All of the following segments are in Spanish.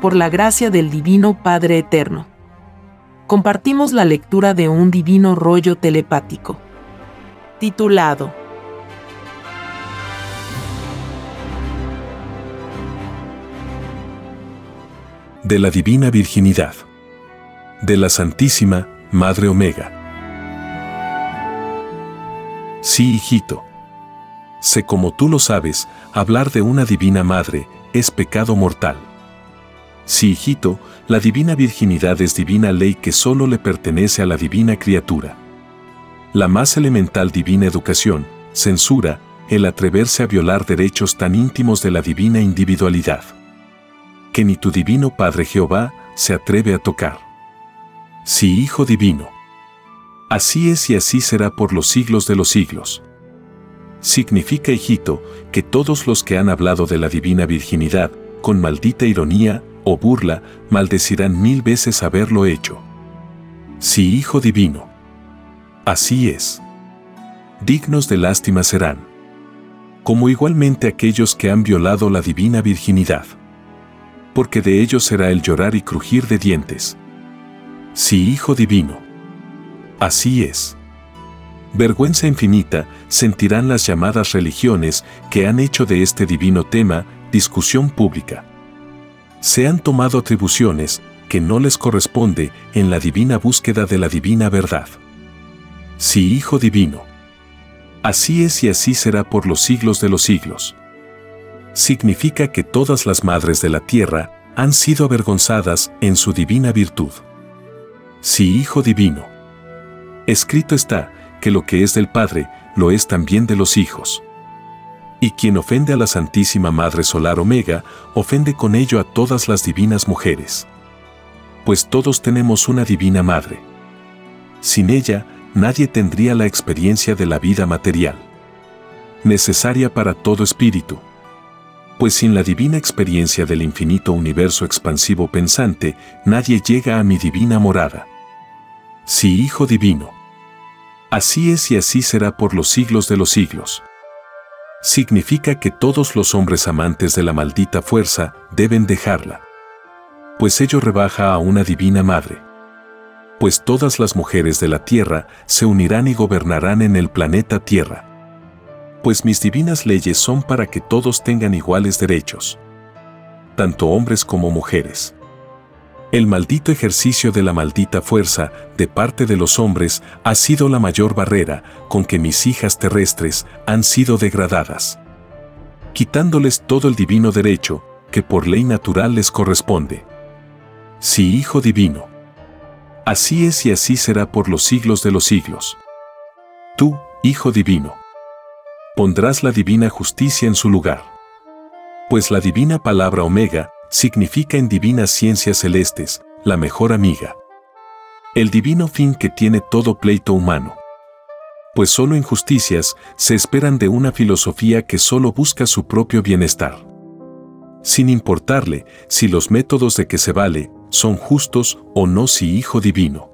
por la gracia del Divino Padre Eterno. Compartimos la lectura de un divino rollo telepático, titulado De la Divina Virginidad, de la Santísima Madre Omega. Sí, hijito. Sé como tú lo sabes, hablar de una divina madre es pecado mortal. Sí, hijito, la divina virginidad es divina ley que solo le pertenece a la divina criatura. La más elemental divina educación, censura, el atreverse a violar derechos tan íntimos de la divina individualidad. Que ni tu divino Padre Jehová se atreve a tocar. Sí, Hijo Divino. Así es y así será por los siglos de los siglos. Significa, hijito, que todos los que han hablado de la divina virginidad, con maldita ironía o burla, maldecirán mil veces haberlo hecho. Sí, Hijo Divino. Así es. Dignos de lástima serán. Como igualmente aquellos que han violado la divina virginidad. Porque de ellos será el llorar y crujir de dientes. Sí, Hijo Divino. Así es. Vergüenza infinita sentirán las llamadas religiones que han hecho de este divino tema discusión pública. Se han tomado atribuciones que no les corresponde en la divina búsqueda de la divina verdad. Sí, Hijo Divino. Así es y así será por los siglos de los siglos. Significa que todas las madres de la tierra han sido avergonzadas en su divina virtud. Sí, Hijo Divino. Escrito está, que lo que es del Padre, lo es también de los hijos. Y quien ofende a la Santísima Madre Solar Omega, ofende con ello a todas las divinas mujeres. Pues todos tenemos una divina Madre. Sin ella, nadie tendría la experiencia de la vida material. Necesaria para todo espíritu. Pues sin la divina experiencia del infinito universo expansivo pensante, nadie llega a mi divina morada. Sí, Hijo Divino. Así es y así será por los siglos de los siglos. Significa que todos los hombres amantes de la maldita fuerza deben dejarla. Pues ello rebaja a una divina madre. Pues todas las mujeres de la tierra se unirán y gobernarán en el planeta Tierra. Pues mis divinas leyes son para que todos tengan iguales derechos. Tanto hombres como mujeres. El maldito ejercicio de la maldita fuerza de parte de los hombres ha sido la mayor barrera con que mis hijas terrestres han sido degradadas, quitándoles todo el divino derecho que por ley natural les corresponde. Sí, Hijo Divino. Así es y así será por los siglos de los siglos. Tú, Hijo Divino, pondrás la divina justicia en su lugar. Pues la divina palabra Omega significa en divinas ciencias celestes, la mejor amiga. El divino fin que tiene todo pleito humano. Pues solo injusticias se esperan de una filosofía que solo busca su propio bienestar. Sin importarle si los métodos de que se vale son justos o no si hijo divino.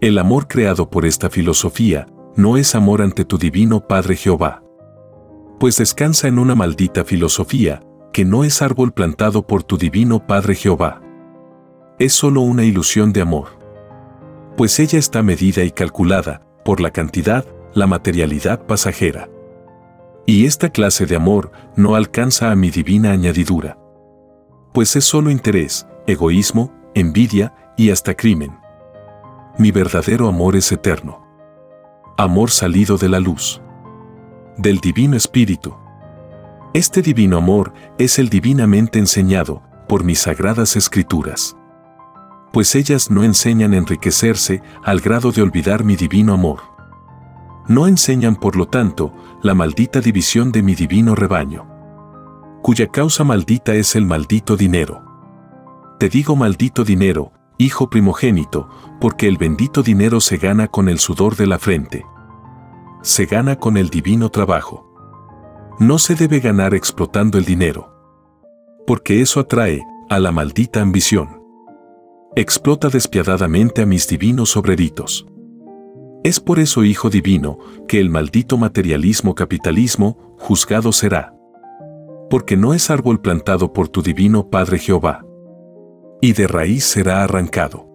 El amor creado por esta filosofía no es amor ante tu divino Padre Jehová. Pues descansa en una maldita filosofía que no es árbol plantado por tu divino Padre Jehová. Es solo una ilusión de amor. Pues ella está medida y calculada por la cantidad, la materialidad pasajera. Y esta clase de amor no alcanza a mi divina añadidura. Pues es solo interés, egoísmo, envidia y hasta crimen. Mi verdadero amor es eterno. Amor salido de la luz. Del Divino Espíritu este divino amor es el divinamente enseñado por mis sagradas escrituras. Pues ellas no enseñan a enriquecerse al grado de olvidar mi divino amor. No enseñan, por lo tanto, la maldita división de mi divino rebaño, cuya causa maldita es el maldito dinero. Te digo maldito dinero, hijo primogénito, porque el bendito dinero se gana con el sudor de la frente. Se gana con el divino trabajo. No se debe ganar explotando el dinero. Porque eso atrae a la maldita ambición. Explota despiadadamente a mis divinos obreritos. Es por eso, Hijo Divino, que el maldito materialismo capitalismo juzgado será. Porque no es árbol plantado por tu divino Padre Jehová. y de raíz será arrancado.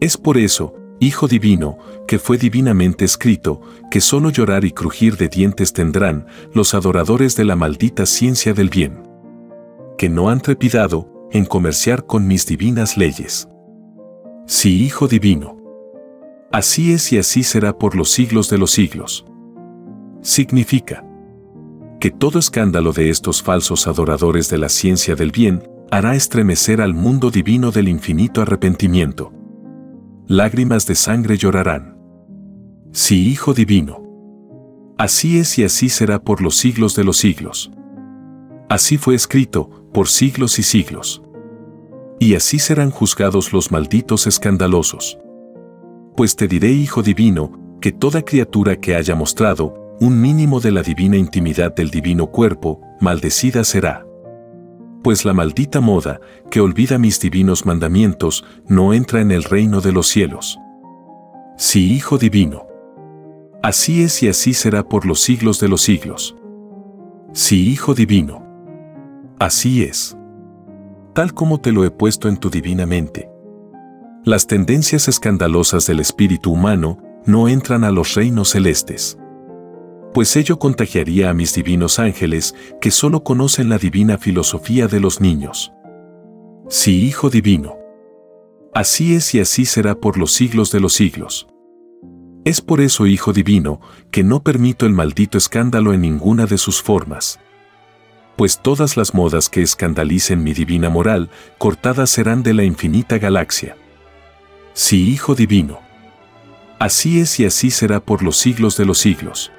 Es por eso, Hijo Divino, que fue divinamente escrito, que solo llorar y crujir de dientes tendrán los adoradores de la maldita ciencia del bien. Que no han trepidado en comerciar con mis divinas leyes. Sí, Hijo Divino. Así es y así será por los siglos de los siglos. Significa que todo escándalo de estos falsos adoradores de la ciencia del bien hará estremecer al mundo divino del infinito arrepentimiento lágrimas de sangre llorarán. Sí, Hijo Divino. Así es y así será por los siglos de los siglos. Así fue escrito, por siglos y siglos. Y así serán juzgados los malditos escandalosos. Pues te diré, Hijo Divino, que toda criatura que haya mostrado un mínimo de la divina intimidad del divino cuerpo, maldecida será pues la maldita moda, que olvida mis divinos mandamientos, no entra en el reino de los cielos. Sí, Hijo Divino. Así es y así será por los siglos de los siglos. Sí, Hijo Divino. Así es. Tal como te lo he puesto en tu divina mente. Las tendencias escandalosas del espíritu humano no entran a los reinos celestes pues ello contagiaría a mis divinos ángeles que solo conocen la divina filosofía de los niños. Sí, Hijo Divino. Así es y así será por los siglos de los siglos. Es por eso, Hijo Divino, que no permito el maldito escándalo en ninguna de sus formas. Pues todas las modas que escandalicen mi divina moral, cortadas serán de la infinita galaxia. Sí, Hijo Divino. Así es y así será por los siglos de los siglos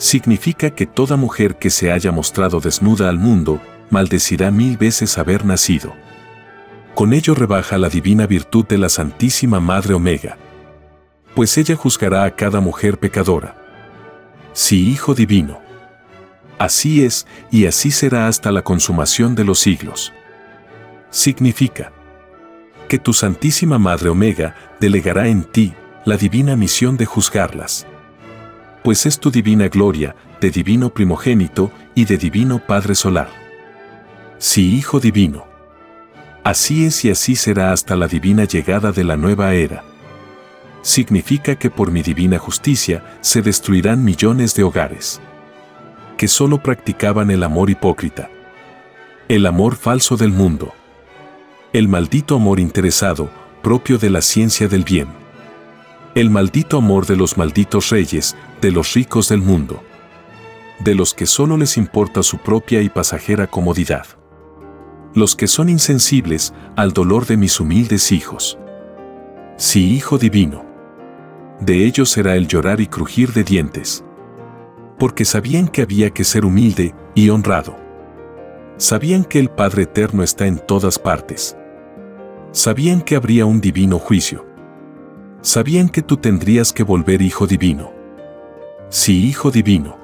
significa que toda mujer que se haya mostrado desnuda al mundo, maldecirá mil veces haber nacido. Con ello rebaja la divina virtud de la Santísima Madre Omega. Pues ella juzgará a cada mujer pecadora. Sí, Hijo Divino. Así es, y así será hasta la consumación de los siglos. Significa que tu Santísima Madre Omega delegará en ti la divina misión de juzgarlas pues es tu divina gloria, de divino primogénito y de divino Padre solar. Sí, Hijo divino. Así es y así será hasta la divina llegada de la nueva era. Significa que por mi divina justicia se destruirán millones de hogares que solo practicaban el amor hipócrita, el amor falso del mundo, el maldito amor interesado propio de la ciencia del bien el maldito amor de los malditos reyes, de los ricos del mundo. De los que solo les importa su propia y pasajera comodidad. Los que son insensibles al dolor de mis humildes hijos. Sí, Hijo Divino. De ellos será el llorar y crujir de dientes. Porque sabían que había que ser humilde y honrado. Sabían que el Padre Eterno está en todas partes. Sabían que habría un divino juicio sabían que tú tendrías que volver hijo divino. Sí, hijo divino.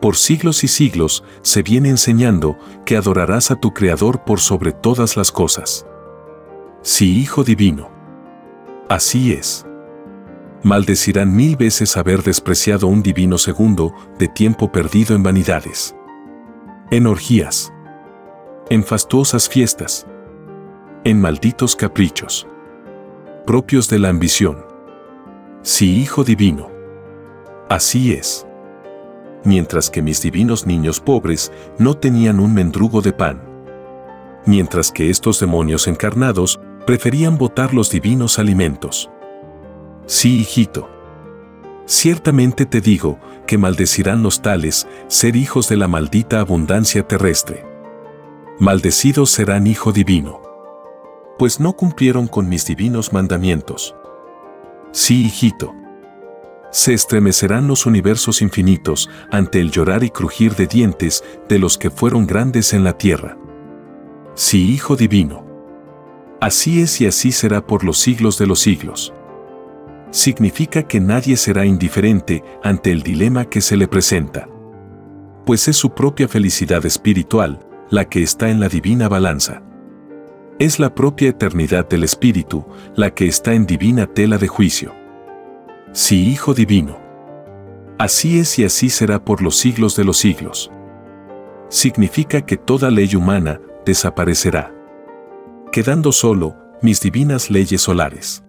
Por siglos y siglos se viene enseñando que adorarás a tu Creador por sobre todas las cosas. Sí, hijo divino. Así es. Maldecirán mil veces haber despreciado un divino segundo de tiempo perdido en vanidades. En orgías. En fastuosas fiestas. En malditos caprichos propios de la ambición. Sí, Hijo Divino. Así es. Mientras que mis divinos niños pobres no tenían un mendrugo de pan. Mientras que estos demonios encarnados preferían botar los divinos alimentos. Sí, hijito. Ciertamente te digo que maldecirán los tales ser hijos de la maldita abundancia terrestre. Maldecidos serán hijo divino pues no cumplieron con mis divinos mandamientos. Sí, hijito. Se estremecerán los universos infinitos ante el llorar y crujir de dientes de los que fueron grandes en la tierra. Sí, Hijo Divino. Así es y así será por los siglos de los siglos. Significa que nadie será indiferente ante el dilema que se le presenta. Pues es su propia felicidad espiritual la que está en la divina balanza. Es la propia eternidad del Espíritu la que está en divina tela de juicio. Sí, Hijo Divino. Así es y así será por los siglos de los siglos. Significa que toda ley humana desaparecerá. quedando solo mis divinas leyes solares.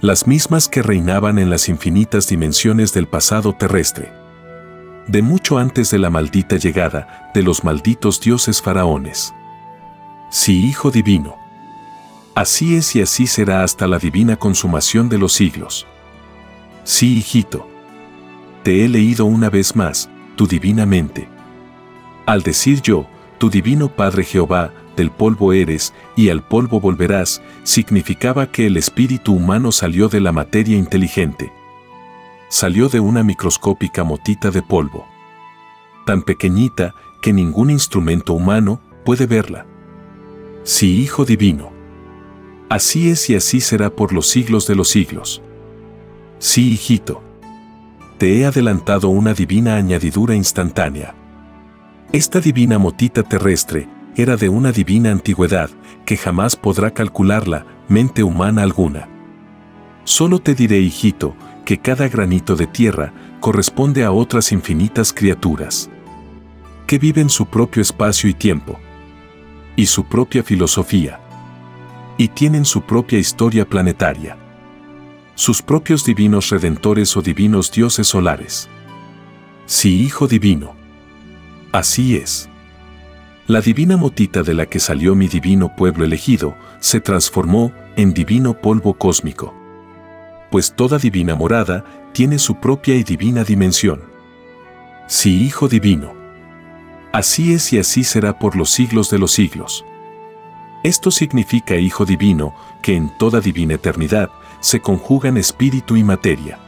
Las mismas que reinaban en las infinitas dimensiones del pasado terrestre. De mucho antes de la maldita llegada de los malditos dioses faraones. Sí, Hijo Divino. Así es y así será hasta la divina consumación de los siglos. Sí, hijito. Te he leído una vez más, tu divina mente. Al decir yo, tu divino Padre Jehová, del polvo eres, y al polvo volverás, significaba que el espíritu humano salió de la materia inteligente. Salió de una microscópica motita de polvo. Tan pequeñita que ningún instrumento humano puede verla. Sí, Hijo Divino. Así es y así será por los siglos de los siglos. Sí, hijito. Te he adelantado una divina añadidura instantánea. Esta divina motita terrestre era de una divina antigüedad que jamás podrá calcularla mente humana alguna. Solo te diré, hijito, que cada granito de tierra corresponde a otras infinitas criaturas que viven su propio espacio y tiempo, y su propia filosofía, y tienen su propia historia planetaria, sus propios divinos redentores o divinos dioses solares. Sí, Hijo Divino, Así es. La divina motita de la que salió mi divino pueblo elegido se transformó en divino polvo cósmico. Pues toda divina morada tiene su propia y divina dimensión. Sí, Hijo Divino. Así es y así será por los siglos de los siglos. Esto significa, Hijo Divino, que en toda divina eternidad se conjugan espíritu y materia.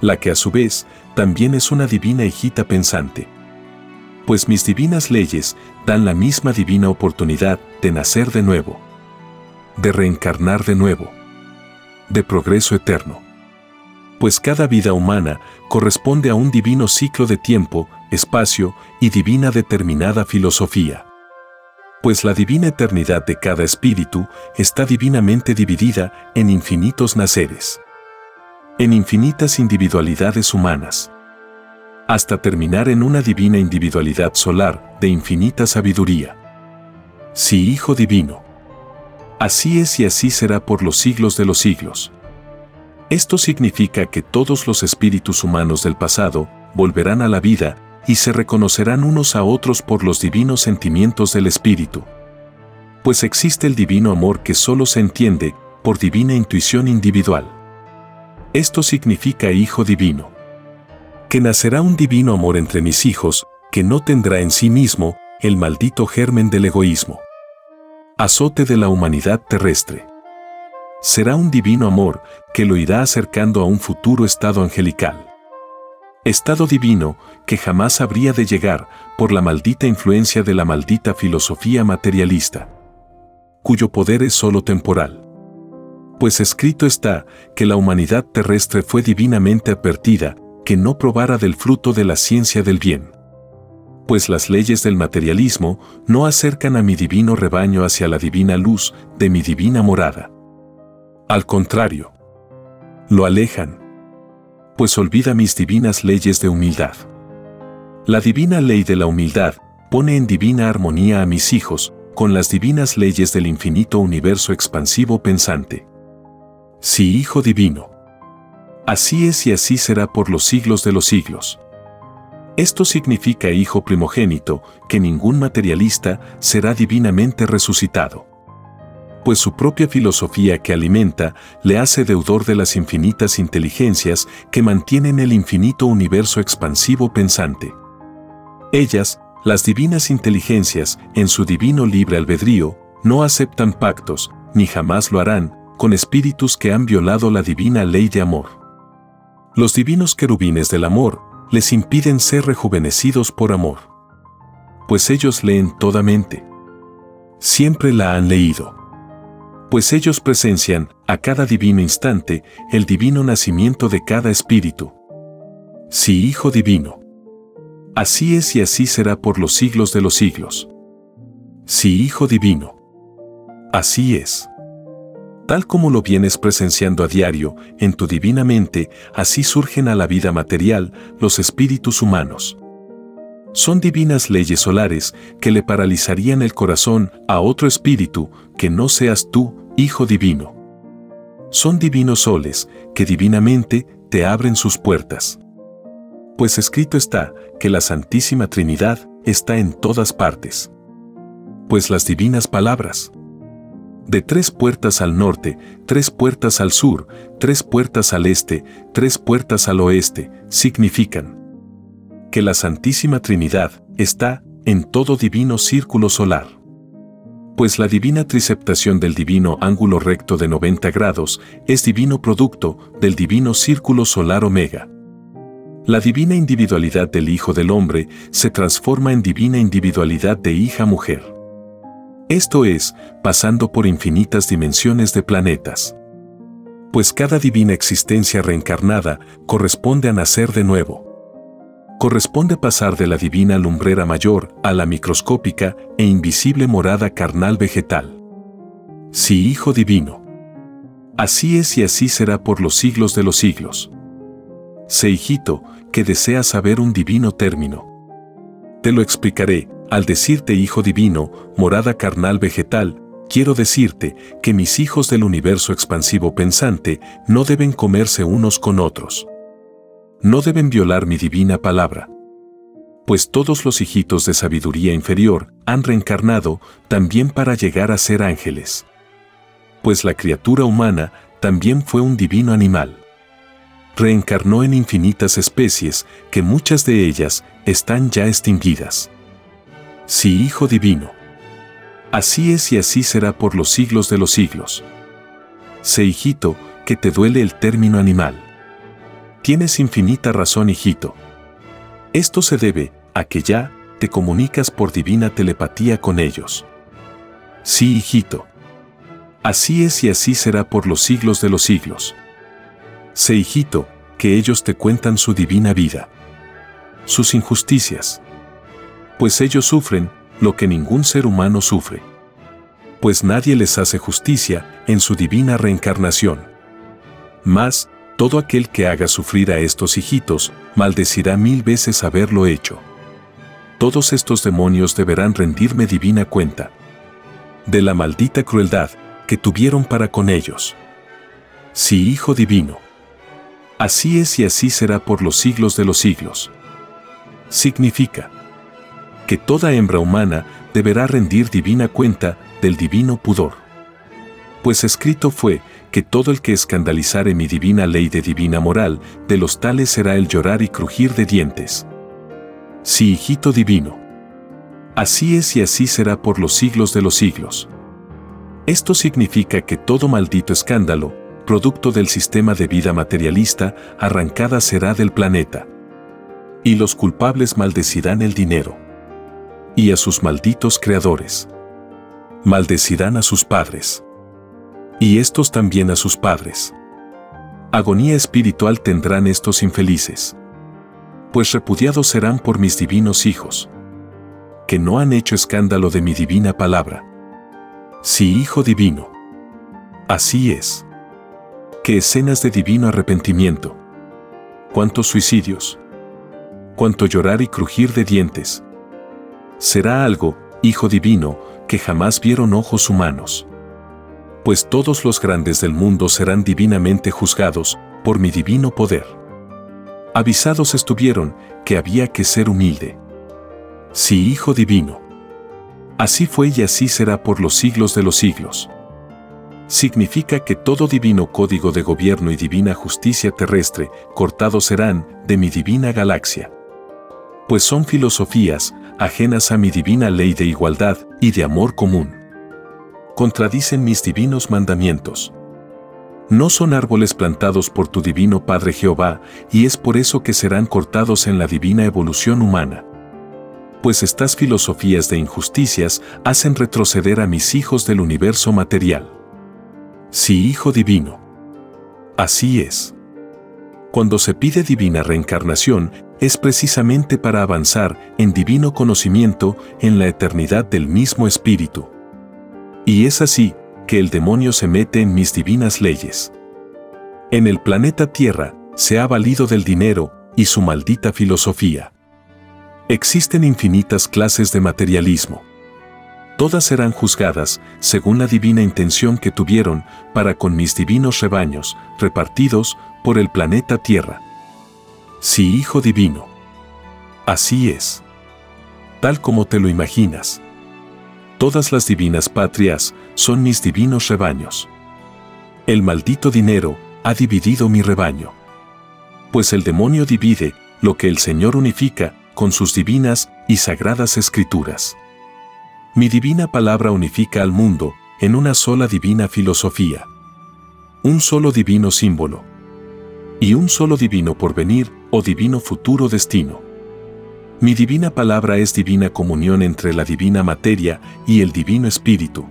La que a su vez también es una divina hijita pensante pues mis divinas leyes dan la misma divina oportunidad de nacer de nuevo, de reencarnar de nuevo, de progreso eterno. Pues cada vida humana corresponde a un divino ciclo de tiempo, espacio y divina determinada filosofía. Pues la divina eternidad de cada espíritu está divinamente dividida en infinitos naceres, en infinitas individualidades humanas hasta terminar en una divina individualidad solar de infinita sabiduría. Sí, Hijo Divino. Así es y así será por los siglos de los siglos. Esto significa que todos los espíritus humanos del pasado volverán a la vida y se reconocerán unos a otros por los divinos sentimientos del espíritu. Pues existe el divino amor que solo se entiende por divina intuición individual. Esto significa Hijo Divino que nacerá un divino amor entre mis hijos, que no tendrá en sí mismo el maldito germen del egoísmo. Azote de la humanidad terrestre. Será un divino amor que lo irá acercando a un futuro estado angelical. Estado divino que jamás habría de llegar por la maldita influencia de la maldita filosofía materialista, cuyo poder es sólo temporal. Pues escrito está que la humanidad terrestre fue divinamente advertida que no probara del fruto de la ciencia del bien. Pues las leyes del materialismo no acercan a mi divino rebaño hacia la divina luz de mi divina morada. Al contrario, lo alejan, pues olvida mis divinas leyes de humildad. La divina ley de la humildad pone en divina armonía a mis hijos con las divinas leyes del infinito universo expansivo pensante. Sí, Hijo Divino. Así es y así será por los siglos de los siglos. Esto significa, Hijo primogénito, que ningún materialista será divinamente resucitado. Pues su propia filosofía que alimenta le hace deudor de las infinitas inteligencias que mantienen el infinito universo expansivo pensante. Ellas, las divinas inteligencias, en su divino libre albedrío, no aceptan pactos, ni jamás lo harán, con espíritus que han violado la divina ley de amor. Los divinos querubines del amor les impiden ser rejuvenecidos por amor. Pues ellos leen toda mente. Siempre la han leído. Pues ellos presencian, a cada divino instante, el divino nacimiento de cada espíritu. Sí, Hijo Divino. Así es y así será por los siglos de los siglos. Sí, Hijo Divino. Así es. Tal como lo vienes presenciando a diario en tu divina mente, así surgen a la vida material los espíritus humanos. Son divinas leyes solares que le paralizarían el corazón a otro espíritu que no seas tú, Hijo Divino. Son divinos soles que divinamente te abren sus puertas. Pues escrito está que la Santísima Trinidad está en todas partes. Pues las divinas palabras, de tres puertas al norte, tres puertas al sur, tres puertas al este, tres puertas al oeste, significan que la Santísima Trinidad está en todo divino círculo solar. Pues la divina triceptación del divino ángulo recto de 90 grados es divino producto del divino círculo solar omega. La divina individualidad del Hijo del Hombre se transforma en divina individualidad de hija mujer. Esto es, pasando por infinitas dimensiones de planetas. Pues cada divina existencia reencarnada corresponde a nacer de nuevo. Corresponde pasar de la divina lumbrera mayor a la microscópica e invisible morada carnal vegetal. Sí, Hijo Divino. Así es y así será por los siglos de los siglos. Sé, hijito, que deseas saber un divino término. Te lo explicaré, al decirte Hijo Divino, morada carnal vegetal, quiero decirte que mis hijos del universo expansivo pensante no deben comerse unos con otros. No deben violar mi divina palabra. Pues todos los hijitos de sabiduría inferior han reencarnado también para llegar a ser ángeles. Pues la criatura humana también fue un divino animal. Reencarnó en infinitas especies que muchas de ellas están ya extinguidas. Sí, Hijo Divino. Así es y así será por los siglos de los siglos. Sé, hijito, que te duele el término animal. Tienes infinita razón, hijito. Esto se debe a que ya te comunicas por divina telepatía con ellos. Sí, hijito. Así es y así será por los siglos de los siglos. Sé, hijito, que ellos te cuentan su divina vida, sus injusticias, pues ellos sufren lo que ningún ser humano sufre. Pues nadie les hace justicia en su divina reencarnación. Mas, todo aquel que haga sufrir a estos hijitos, maldecirá mil veces haberlo hecho. Todos estos demonios deberán rendirme divina cuenta de la maldita crueldad que tuvieron para con ellos. Sí, Hijo Divino. Así es y así será por los siglos de los siglos. Significa, que toda hembra humana deberá rendir divina cuenta del divino pudor. Pues escrito fue que todo el que escandalizare mi divina ley de divina moral, de los tales será el llorar y crujir de dientes. Sí, hijito divino. Así es y así será por los siglos de los siglos. Esto significa que todo maldito escándalo, producto del sistema de vida materialista, arrancada será del planeta. Y los culpables maldecirán el dinero y a sus malditos creadores. Maldecirán a sus padres. Y estos también a sus padres. Agonía espiritual tendrán estos infelices. Pues repudiados serán por mis divinos hijos, que no han hecho escándalo de mi divina palabra. Sí, Hijo Divino. Así es. Qué escenas de divino arrepentimiento. Cuántos suicidios. Cuánto llorar y crujir de dientes será algo, Hijo Divino, que jamás vieron ojos humanos. Pues todos los grandes del mundo serán divinamente juzgados por mi divino poder. Avisados estuvieron que había que ser humilde. Sí, Hijo Divino. Así fue y así será por los siglos de los siglos. Significa que todo divino código de gobierno y divina justicia terrestre cortados serán de mi divina galaxia. Pues son filosofías, ajenas a mi divina ley de igualdad y de amor común. Contradicen mis divinos mandamientos. No son árboles plantados por tu divino Padre Jehová, y es por eso que serán cortados en la divina evolución humana. Pues estas filosofías de injusticias hacen retroceder a mis hijos del universo material. Sí, Hijo Divino. Así es. Cuando se pide divina reencarnación, es precisamente para avanzar en divino conocimiento en la eternidad del mismo Espíritu. Y es así que el demonio se mete en mis divinas leyes. En el planeta Tierra se ha valido del dinero y su maldita filosofía. Existen infinitas clases de materialismo. Todas serán juzgadas según la divina intención que tuvieron para con mis divinos rebaños, repartidos por el planeta Tierra. Sí, Hijo Divino. Así es. Tal como te lo imaginas. Todas las divinas patrias son mis divinos rebaños. El maldito dinero ha dividido mi rebaño. Pues el demonio divide lo que el Señor unifica con sus divinas y sagradas escrituras. Mi divina palabra unifica al mundo en una sola divina filosofía. Un solo divino símbolo. Y un solo divino porvenir o divino futuro destino. Mi divina palabra es divina comunión entre la divina materia y el divino espíritu.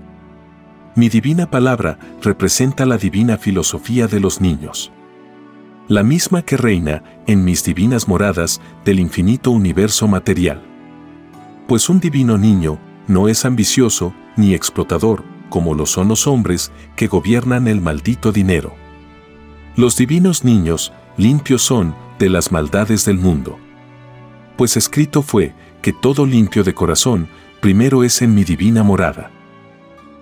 Mi divina palabra representa la divina filosofía de los niños. La misma que reina en mis divinas moradas del infinito universo material. Pues un divino niño no es ambicioso ni explotador, como lo son los hombres que gobiernan el maldito dinero. Los divinos niños limpios son de las maldades del mundo. Pues escrito fue que todo limpio de corazón primero es en mi divina morada.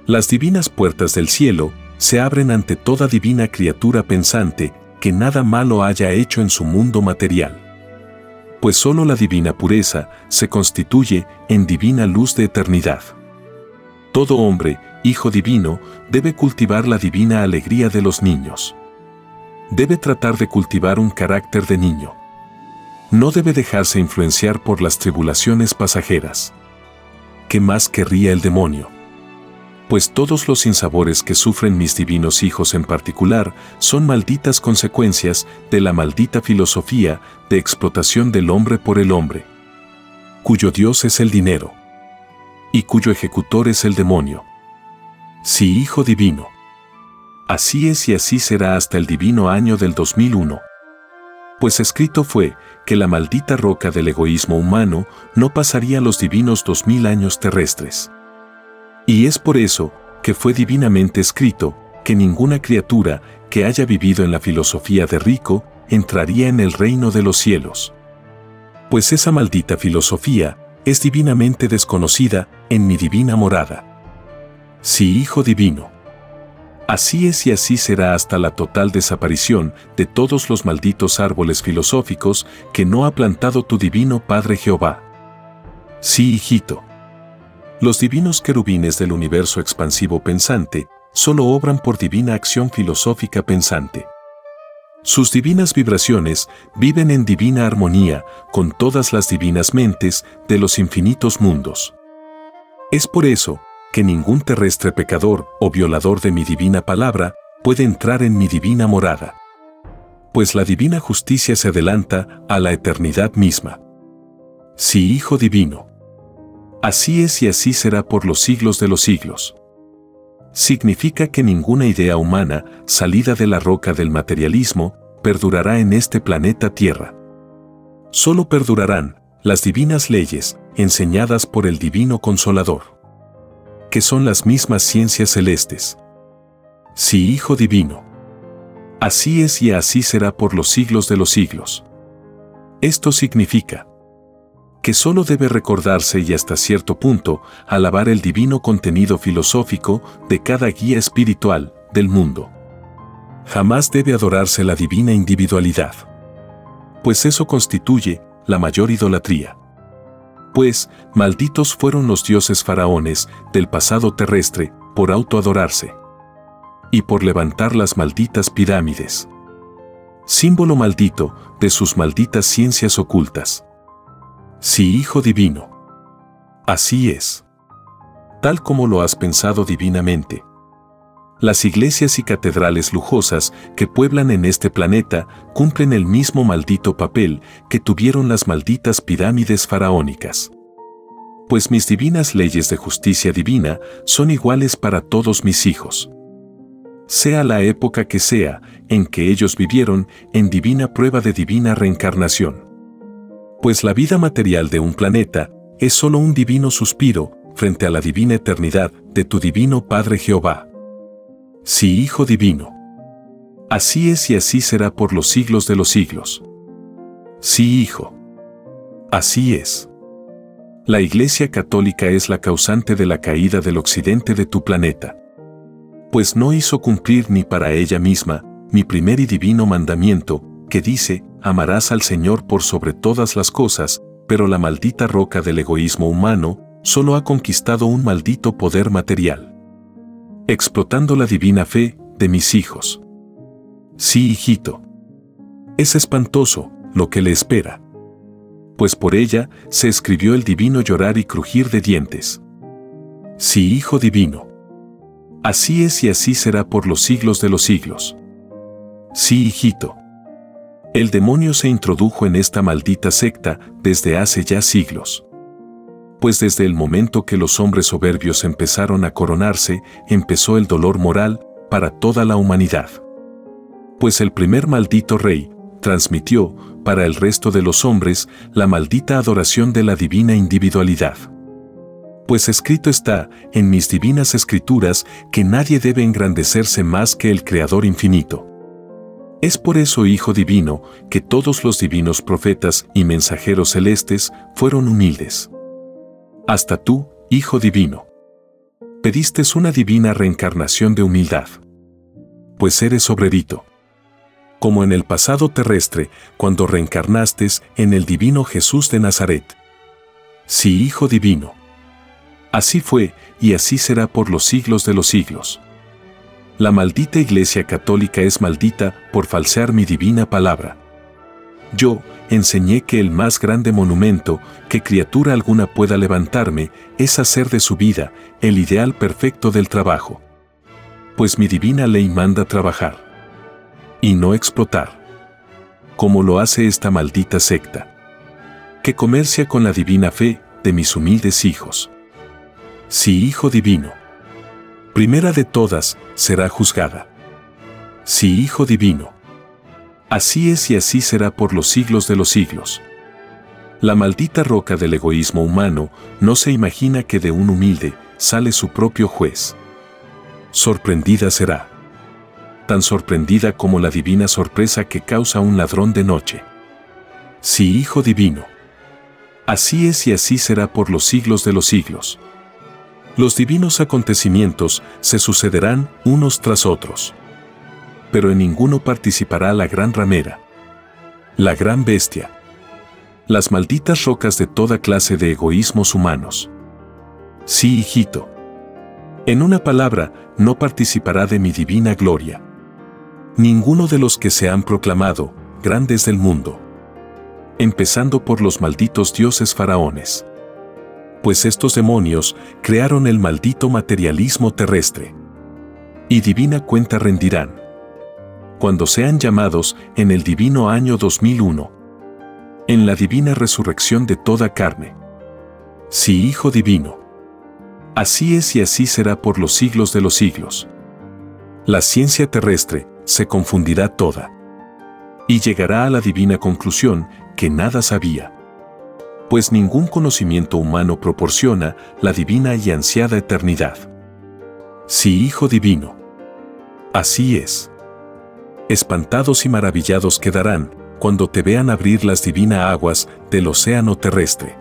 Las divinas puertas del cielo se abren ante toda divina criatura pensante que nada malo haya hecho en su mundo material pues solo la divina pureza se constituye en divina luz de eternidad. Todo hombre, hijo divino, debe cultivar la divina alegría de los niños. Debe tratar de cultivar un carácter de niño. No debe dejarse influenciar por las tribulaciones pasajeras. ¿Qué más querría el demonio? pues todos los sinsabores que sufren mis divinos hijos en particular son malditas consecuencias de la maldita filosofía de explotación del hombre por el hombre, cuyo Dios es el dinero y cuyo ejecutor es el demonio. Sí, Hijo Divino. Así es y así será hasta el divino año del 2001. Pues escrito fue que la maldita roca del egoísmo humano no pasaría los divinos dos mil años terrestres. Y es por eso que fue divinamente escrito que ninguna criatura que haya vivido en la filosofía de rico entraría en el reino de los cielos. Pues esa maldita filosofía es divinamente desconocida en mi divina morada. Sí, Hijo Divino. Así es y así será hasta la total desaparición de todos los malditos árboles filosóficos que no ha plantado tu divino Padre Jehová. Sí, hijito. Los divinos querubines del universo expansivo pensante solo obran por divina acción filosófica pensante. Sus divinas vibraciones viven en divina armonía con todas las divinas mentes de los infinitos mundos. Es por eso que ningún terrestre pecador o violador de mi divina palabra puede entrar en mi divina morada. Pues la divina justicia se adelanta a la eternidad misma. Sí, Hijo Divino. Así es y así será por los siglos de los siglos. Significa que ninguna idea humana, salida de la roca del materialismo, perdurará en este planeta Tierra. Solo perdurarán las divinas leyes enseñadas por el Divino Consolador, que son las mismas ciencias celestes. Sí, Hijo Divino. Así es y así será por los siglos de los siglos. Esto significa que solo debe recordarse y hasta cierto punto alabar el divino contenido filosófico de cada guía espiritual del mundo. Jamás debe adorarse la divina individualidad. Pues eso constituye la mayor idolatría. Pues, malditos fueron los dioses faraones del pasado terrestre por autoadorarse. Y por levantar las malditas pirámides. Símbolo maldito de sus malditas ciencias ocultas. Sí, Hijo Divino. Así es. Tal como lo has pensado divinamente. Las iglesias y catedrales lujosas que pueblan en este planeta cumplen el mismo maldito papel que tuvieron las malditas pirámides faraónicas. Pues mis divinas leyes de justicia divina son iguales para todos mis hijos. Sea la época que sea en que ellos vivieron en divina prueba de divina reencarnación pues la vida material de un planeta es solo un divino suspiro frente a la divina eternidad de tu divino Padre Jehová. Sí, Hijo Divino. Así es y así será por los siglos de los siglos. Sí, Hijo. Así es. La Iglesia Católica es la causante de la caída del occidente de tu planeta. Pues no hizo cumplir ni para ella misma mi primer y divino mandamiento, que dice, amarás al Señor por sobre todas las cosas, pero la maldita roca del egoísmo humano solo ha conquistado un maldito poder material. Explotando la divina fe de mis hijos. Sí, hijito. Es espantoso lo que le espera. Pues por ella se escribió el divino llorar y crujir de dientes. Sí, hijo divino. Así es y así será por los siglos de los siglos. Sí, hijito. El demonio se introdujo en esta maldita secta desde hace ya siglos. Pues desde el momento que los hombres soberbios empezaron a coronarse, empezó el dolor moral para toda la humanidad. Pues el primer maldito rey transmitió, para el resto de los hombres, la maldita adoración de la divina individualidad. Pues escrito está, en mis divinas escrituras, que nadie debe engrandecerse más que el Creador infinito. Es por eso, Hijo Divino, que todos los divinos profetas y mensajeros celestes fueron humildes. Hasta tú, Hijo Divino. Pediste una divina reencarnación de humildad. Pues eres obrerito. Como en el pasado terrestre, cuando reencarnaste en el divino Jesús de Nazaret. Sí, Hijo Divino. Así fue, y así será por los siglos de los siglos. La maldita Iglesia Católica es maldita por falsear mi divina palabra. Yo enseñé que el más grande monumento que criatura alguna pueda levantarme es hacer de su vida el ideal perfecto del trabajo. Pues mi divina ley manda trabajar y no explotar. Como lo hace esta maldita secta, que comercia con la divina fe de mis humildes hijos. Sí, Hijo Divino primera de todas, será juzgada. Sí, Hijo Divino. Así es y así será por los siglos de los siglos. La maldita roca del egoísmo humano no se imagina que de un humilde sale su propio juez. Sorprendida será. Tan sorprendida como la divina sorpresa que causa un ladrón de noche. Sí, Hijo Divino. Así es y así será por los siglos de los siglos los divinos acontecimientos se sucederán unos tras otros. Pero en ninguno participará la gran ramera, la gran bestia, las malditas rocas de toda clase de egoísmos humanos. Sí, hijito. En una palabra, no participará de mi divina gloria. Ninguno de los que se han proclamado grandes del mundo. Empezando por los malditos dioses faraones pues estos demonios crearon el maldito materialismo terrestre. Y divina cuenta rendirán. Cuando sean llamados en el divino año 2001. En la divina resurrección de toda carne. Sí, Hijo Divino. Así es y así será por los siglos de los siglos. La ciencia terrestre se confundirá toda. Y llegará a la divina conclusión que nada sabía pues ningún conocimiento humano proporciona la divina y ansiada eternidad. Sí, Hijo Divino. Así es. Espantados y maravillados quedarán cuando te vean abrir las divinas aguas del océano terrestre.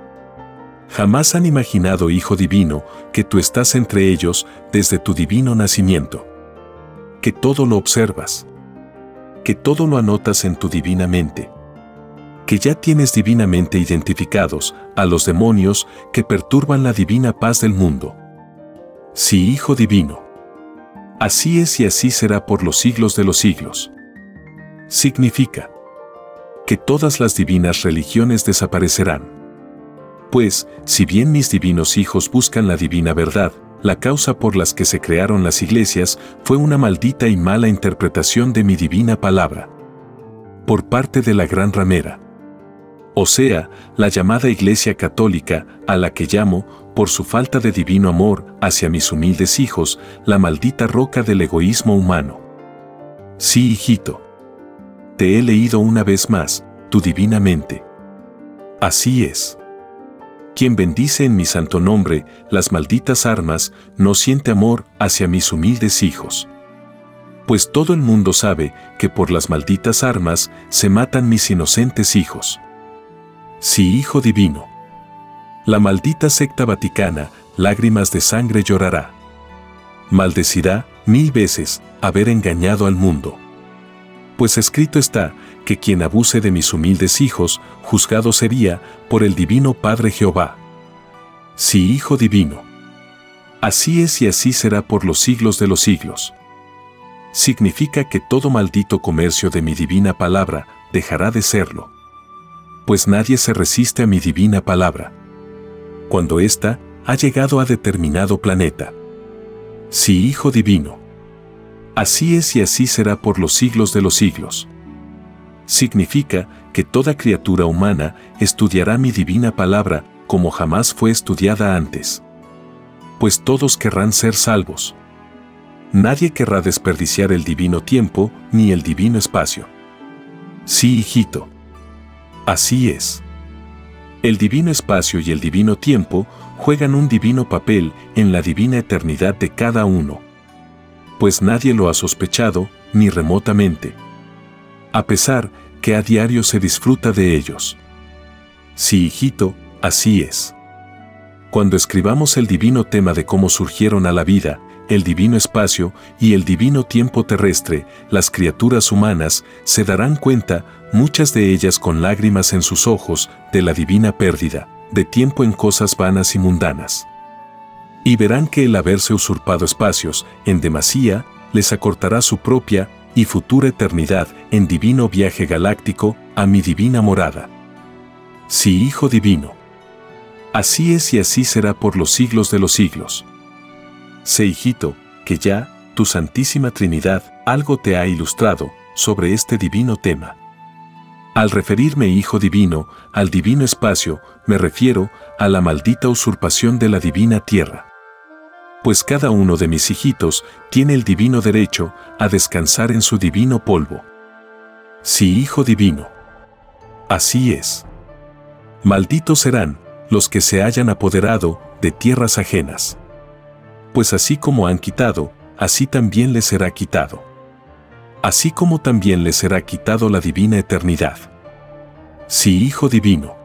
Jamás han imaginado, Hijo Divino, que tú estás entre ellos desde tu divino nacimiento. Que todo lo observas. Que todo lo anotas en tu divina mente que ya tienes divinamente identificados a los demonios que perturban la divina paz del mundo. Sí, Hijo Divino. Así es y así será por los siglos de los siglos. Significa que todas las divinas religiones desaparecerán. Pues, si bien mis divinos hijos buscan la divina verdad, la causa por las que se crearon las iglesias fue una maldita y mala interpretación de mi divina palabra. Por parte de la gran ramera o sea, la llamada Iglesia Católica, a la que llamo, por su falta de divino amor hacia mis humildes hijos, la maldita roca del egoísmo humano. Sí, hijito. Te he leído una vez más, tu divina mente. Así es. Quien bendice en mi santo nombre las malditas armas, no siente amor hacia mis humildes hijos. Pues todo el mundo sabe que por las malditas armas se matan mis inocentes hijos. Sí, Hijo Divino. La maldita secta vaticana, lágrimas de sangre llorará. Maldecirá, mil veces, haber engañado al mundo. Pues escrito está, que quien abuse de mis humildes hijos, juzgado sería por el divino Padre Jehová. Sí, Hijo Divino. Así es y así será por los siglos de los siglos. Significa que todo maldito comercio de mi divina palabra dejará de serlo. Pues nadie se resiste a mi divina palabra. Cuando ésta ha llegado a determinado planeta. Sí, Hijo Divino. Así es y así será por los siglos de los siglos significa que toda criatura humana estudiará mi divina palabra como jamás fue estudiada antes. Pues todos querrán ser salvos. Nadie querrá desperdiciar el divino tiempo ni el divino espacio. Sí, hijito. Así es. El divino espacio y el divino tiempo juegan un divino papel en la divina eternidad de cada uno. Pues nadie lo ha sospechado, ni remotamente a pesar que a diario se disfruta de ellos. Sí, hijito, así es. Cuando escribamos el divino tema de cómo surgieron a la vida, el divino espacio y el divino tiempo terrestre, las criaturas humanas se darán cuenta, muchas de ellas con lágrimas en sus ojos, de la divina pérdida, de tiempo en cosas vanas y mundanas. Y verán que el haberse usurpado espacios, en demasía, les acortará su propia, y futura eternidad en divino viaje galáctico a mi divina morada. Sí, Hijo Divino. Así es y así será por los siglos de los siglos. Sé, hijito, que ya, tu Santísima Trinidad, algo te ha ilustrado sobre este divino tema. Al referirme Hijo Divino, al divino espacio, me refiero a la maldita usurpación de la divina tierra pues cada uno de mis hijitos tiene el divino derecho a descansar en su divino polvo. Sí, Hijo Divino. Así es. Malditos serán los que se hayan apoderado de tierras ajenas. Pues así como han quitado, así también les será quitado. Así como también les será quitado la divina eternidad. Sí, Hijo Divino.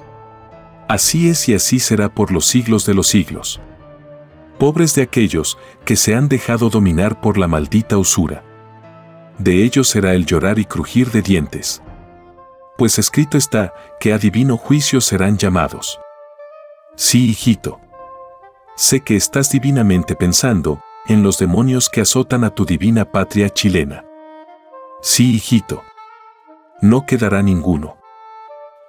Así es y así será por los siglos de los siglos pobres de aquellos que se han dejado dominar por la maldita usura. De ellos será el llorar y crujir de dientes. Pues escrito está que a divino juicio serán llamados. Sí, hijito. Sé que estás divinamente pensando en los demonios que azotan a tu divina patria chilena. Sí, hijito. No quedará ninguno.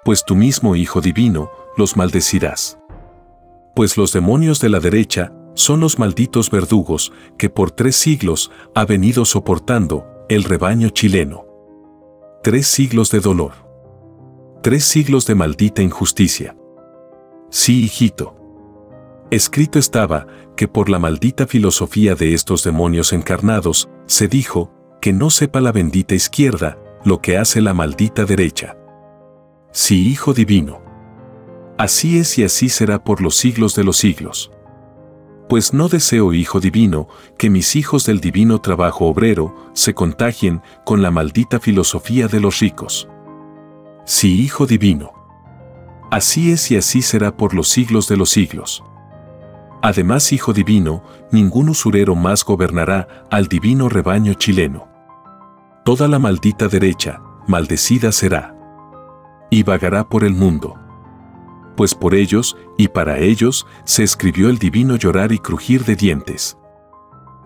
Pues tu mismo Hijo Divino los maldecirás. Pues los demonios de la derecha son los malditos verdugos que por tres siglos ha venido soportando el rebaño chileno. Tres siglos de dolor. Tres siglos de maldita injusticia. Sí, hijito. Escrito estaba que por la maldita filosofía de estos demonios encarnados, se dijo que no sepa la bendita izquierda lo que hace la maldita derecha. Sí, Hijo Divino. Así es y así será por los siglos de los siglos pues no deseo, Hijo Divino, que mis hijos del divino trabajo obrero se contagien con la maldita filosofía de los ricos. Sí, Hijo Divino. Así es y así será por los siglos de los siglos. Además, Hijo Divino, ningún usurero más gobernará al divino rebaño chileno. Toda la maldita derecha, maldecida será. Y vagará por el mundo pues por ellos y para ellos se escribió el divino llorar y crujir de dientes.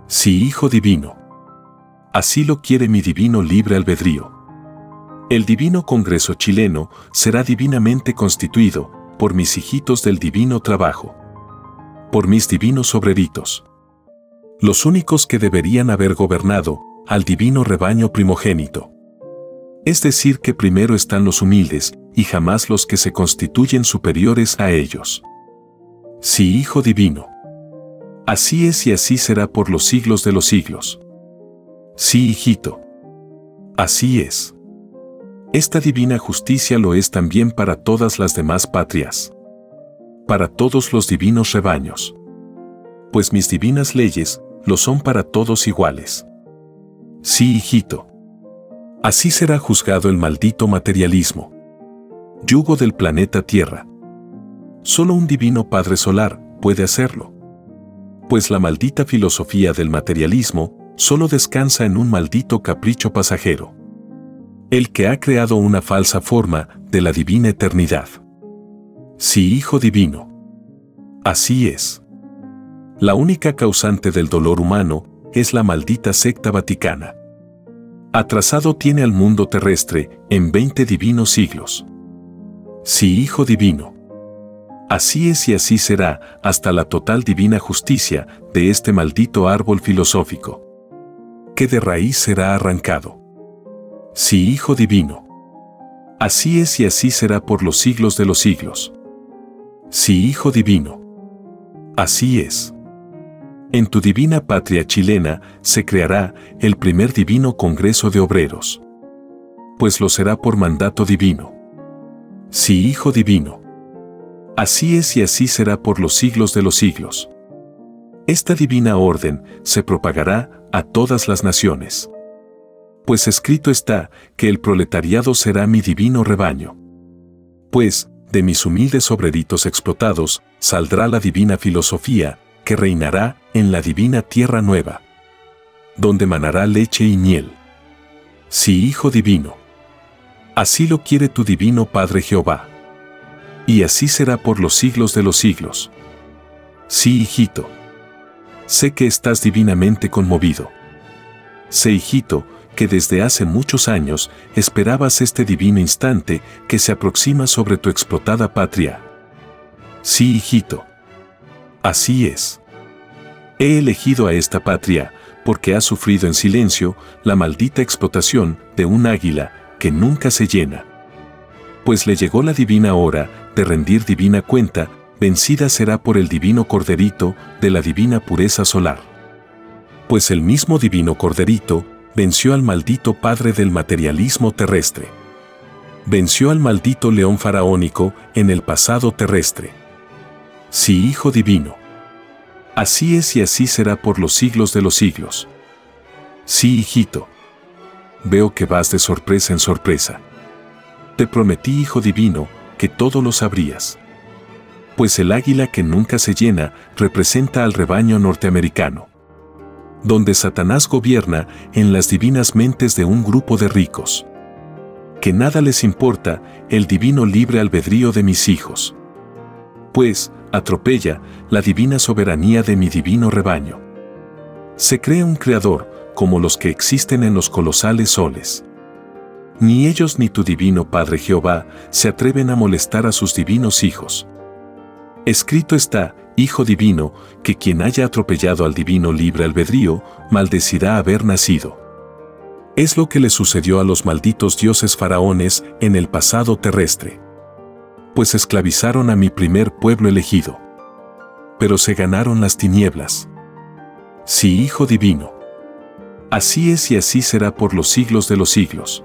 Sí, Hijo Divino. Así lo quiere mi divino libre albedrío. El divino Congreso chileno será divinamente constituido por mis hijitos del divino trabajo. Por mis divinos obreritos. Los únicos que deberían haber gobernado al divino rebaño primogénito. Es decir, que primero están los humildes y jamás los que se constituyen superiores a ellos. Sí, Hijo Divino. Así es y así será por los siglos de los siglos. Sí, hijito. Así es. Esta divina justicia lo es también para todas las demás patrias. Para todos los divinos rebaños. Pues mis divinas leyes lo son para todos iguales. Sí, hijito. Así será juzgado el maldito materialismo yugo del planeta Tierra. solo un divino Padre Solar puede hacerlo. Pues la maldita filosofía del materialismo solo descansa en un maldito capricho pasajero. El que ha creado una falsa forma de la divina eternidad. Sí, Hijo Divino. Así es. La única causante del dolor humano es la maldita secta vaticana. Atrasado tiene al mundo terrestre en 20 divinos siglos. Sí, Hijo Divino. Así es y así será hasta la total divina justicia de este maldito árbol filosófico. Que de raíz será arrancado. Sí, Hijo Divino. Así es y así será por los siglos de los siglos. Sí, Hijo Divino. Así es. En tu divina patria chilena se creará el primer divino Congreso de Obreros. Pues lo será por mandato divino. Sí, Hijo Divino. Así es y así será por los siglos de los siglos. Esta divina orden se propagará a todas las naciones. Pues escrito está que el proletariado será mi divino rebaño. Pues, de mis humildes obreritos explotados, saldrá la divina filosofía, que reinará en la divina tierra nueva, donde manará leche y miel. Sí, Hijo Divino. Así lo quiere tu divino Padre Jehová y así será por los siglos de los siglos. Sí, hijito. Sé que estás divinamente conmovido. Sé, hijito, que desde hace muchos años esperabas este divino instante que se aproxima sobre tu explotada patria. Sí, hijito. Así es. He elegido a esta patria porque ha sufrido en silencio la maldita explotación de un águila que nunca se llena. Pues le llegó la divina hora de rendir divina cuenta, vencida será por el divino corderito de la divina pureza solar. Pues el mismo divino corderito venció al maldito padre del materialismo terrestre. Venció al maldito león faraónico en el pasado terrestre. Sí, Hijo Divino. Así es y así será por los siglos de los siglos. Sí, hijito. Veo que vas de sorpresa en sorpresa. Te prometí, Hijo Divino, que todo lo sabrías. Pues el águila que nunca se llena representa al rebaño norteamericano. Donde Satanás gobierna en las divinas mentes de un grupo de ricos. Que nada les importa el divino libre albedrío de mis hijos. Pues, atropella la divina soberanía de mi divino rebaño. Se cree un creador, como los que existen en los colosales soles. Ni ellos ni tu divino Padre Jehová se atreven a molestar a sus divinos hijos. Escrito está, Hijo Divino, que quien haya atropellado al divino libre albedrío, maldecirá haber nacido. Es lo que le sucedió a los malditos dioses faraones en el pasado terrestre. Pues esclavizaron a mi primer pueblo elegido. Pero se ganaron las tinieblas. Sí, Hijo Divino. Así es y así será por los siglos de los siglos.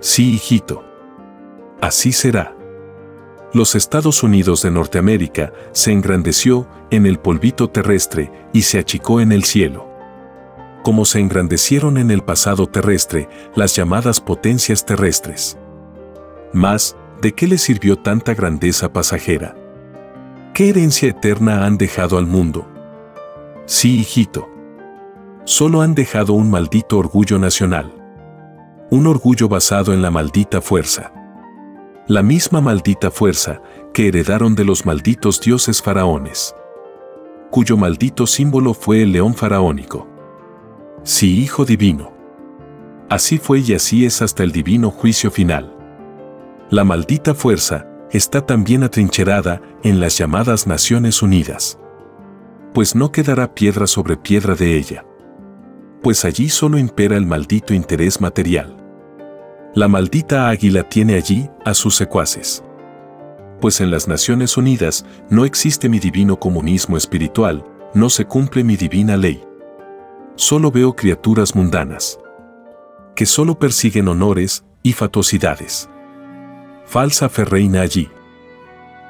Sí, hijito. Así será. Los Estados Unidos de Norteamérica se engrandeció en el polvito terrestre y se achicó en el cielo. Como se engrandecieron en el pasado terrestre las llamadas potencias terrestres. Mas, ¿de qué le sirvió tanta grandeza pasajera? ¿Qué herencia eterna han dejado al mundo? Sí, hijito. Solo han dejado un maldito orgullo nacional un orgullo basado en la maldita fuerza. La misma maldita fuerza que heredaron de los malditos dioses faraones, cuyo maldito símbolo fue el león faraónico. Sí, Hijo Divino. Así fue y así es hasta el divino juicio final. La maldita fuerza está también atrincherada en las llamadas Naciones Unidas. Pues no quedará piedra sobre piedra de ella. Pues allí solo impera el maldito interés material. La maldita águila tiene allí a sus secuaces. Pues en las Naciones Unidas no existe mi divino comunismo espiritual, no se cumple mi divina ley. Solo veo criaturas mundanas, que solo persiguen honores y fatosidades. Falsa fe reina allí.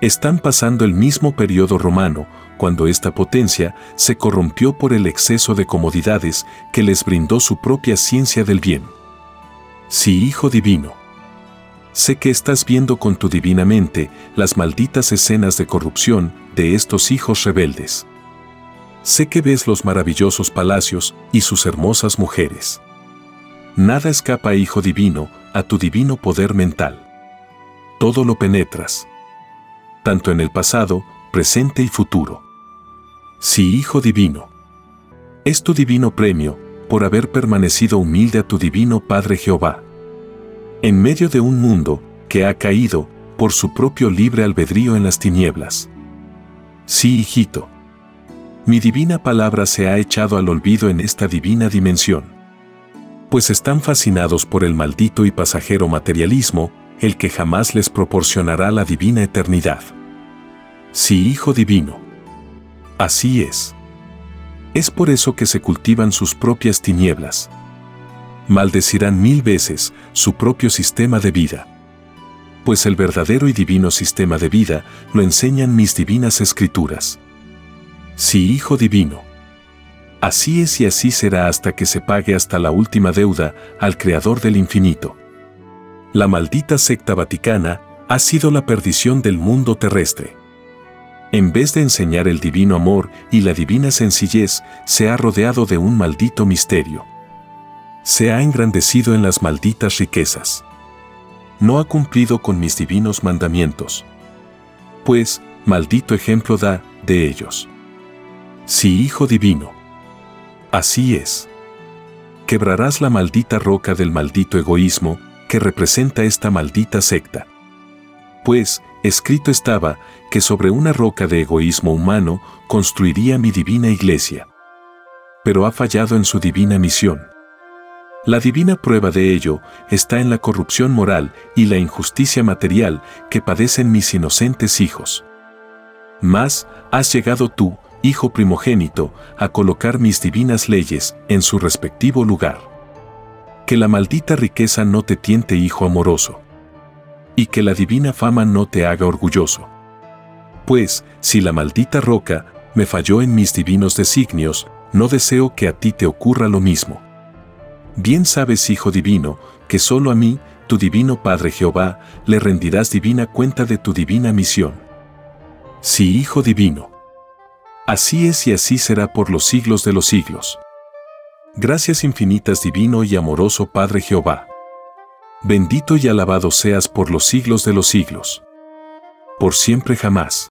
Están pasando el mismo periodo romano, cuando esta potencia se corrompió por el exceso de comodidades que les brindó su propia ciencia del bien. Sí, Hijo Divino. Sé que estás viendo con tu divina mente las malditas escenas de corrupción de estos hijos rebeldes. Sé que ves los maravillosos palacios y sus hermosas mujeres. Nada escapa, Hijo Divino, a tu divino poder mental. Todo lo penetras. Tanto en el pasado, presente y futuro. Sí, Hijo Divino. Es tu divino premio, por haber permanecido humilde a tu divino Padre Jehová. En medio de un mundo que ha caído por su propio libre albedrío en las tinieblas. Sí, hijito. Mi divina palabra se ha echado al olvido en esta divina dimensión. Pues están fascinados por el maldito y pasajero materialismo, el que jamás les proporcionará la divina eternidad. Sí, Hijo Divino. Así es. Es por eso que se cultivan sus propias tinieblas. Maldecirán mil veces su propio sistema de vida. Pues el verdadero y divino sistema de vida lo enseñan mis divinas escrituras. Sí, Hijo Divino. Así es y así será hasta que se pague hasta la última deuda al Creador del infinito. La maldita secta vaticana ha sido la perdición del mundo terrestre. En vez de enseñar el divino amor y la divina sencillez, se ha rodeado de un maldito misterio. Se ha engrandecido en las malditas riquezas. No ha cumplido con mis divinos mandamientos. Pues, maldito ejemplo da de ellos. Sí, Hijo Divino. Así es. Quebrarás la maldita roca del maldito egoísmo que representa esta maldita secta. Pues, escrito estaba que sobre una roca de egoísmo humano construiría mi divina iglesia. Pero ha fallado en su divina misión. La divina prueba de ello está en la corrupción moral y la injusticia material que padecen mis inocentes hijos. Mas, has llegado tú, Hijo primogénito, a colocar mis divinas leyes en su respectivo lugar. Que la maldita riqueza no te tiente, Hijo amoroso y que la divina fama no te haga orgulloso. Pues, si la maldita roca me falló en mis divinos designios, no deseo que a ti te ocurra lo mismo. Bien sabes, Hijo Divino, que solo a mí, tu Divino Padre Jehová, le rendirás divina cuenta de tu divina misión. Sí, Hijo Divino. Así es y así será por los siglos de los siglos. Gracias infinitas Divino y amoroso Padre Jehová. Bendito y alabado seas por los siglos de los siglos. Por siempre jamás.